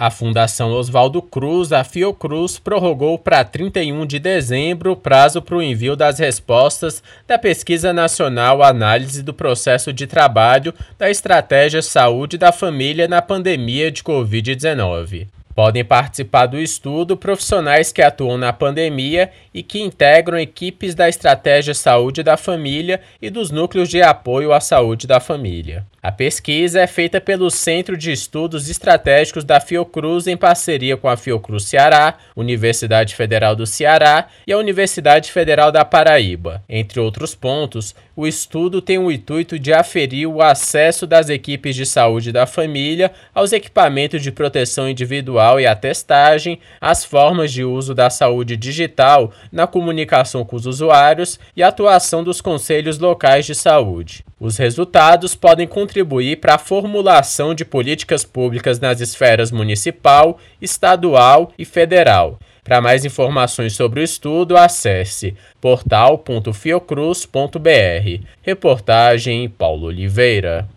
A Fundação Oswaldo Cruz, a Fiocruz, prorrogou para 31 de dezembro o prazo para o envio das respostas da Pesquisa Nacional Análise do Processo de Trabalho da Estratégia Saúde da Família na Pandemia de Covid-19. Podem participar do estudo profissionais que atuam na pandemia e que integram equipes da Estratégia Saúde da Família e dos núcleos de apoio à saúde da família. A pesquisa é feita pelo Centro de Estudos Estratégicos da Fiocruz em parceria com a Fiocruz Ceará, Universidade Federal do Ceará e a Universidade Federal da Paraíba. Entre outros pontos, o estudo tem o intuito de aferir o acesso das equipes de saúde da família aos equipamentos de proteção individual e a testagem, as formas de uso da saúde digital na comunicação com os usuários e a atuação dos conselhos locais de saúde. Os resultados podem contribuir para a formulação de políticas públicas nas esferas municipal, estadual e federal. Para mais informações sobre o estudo, acesse portal.fiocruz.br. Reportagem Paulo Oliveira.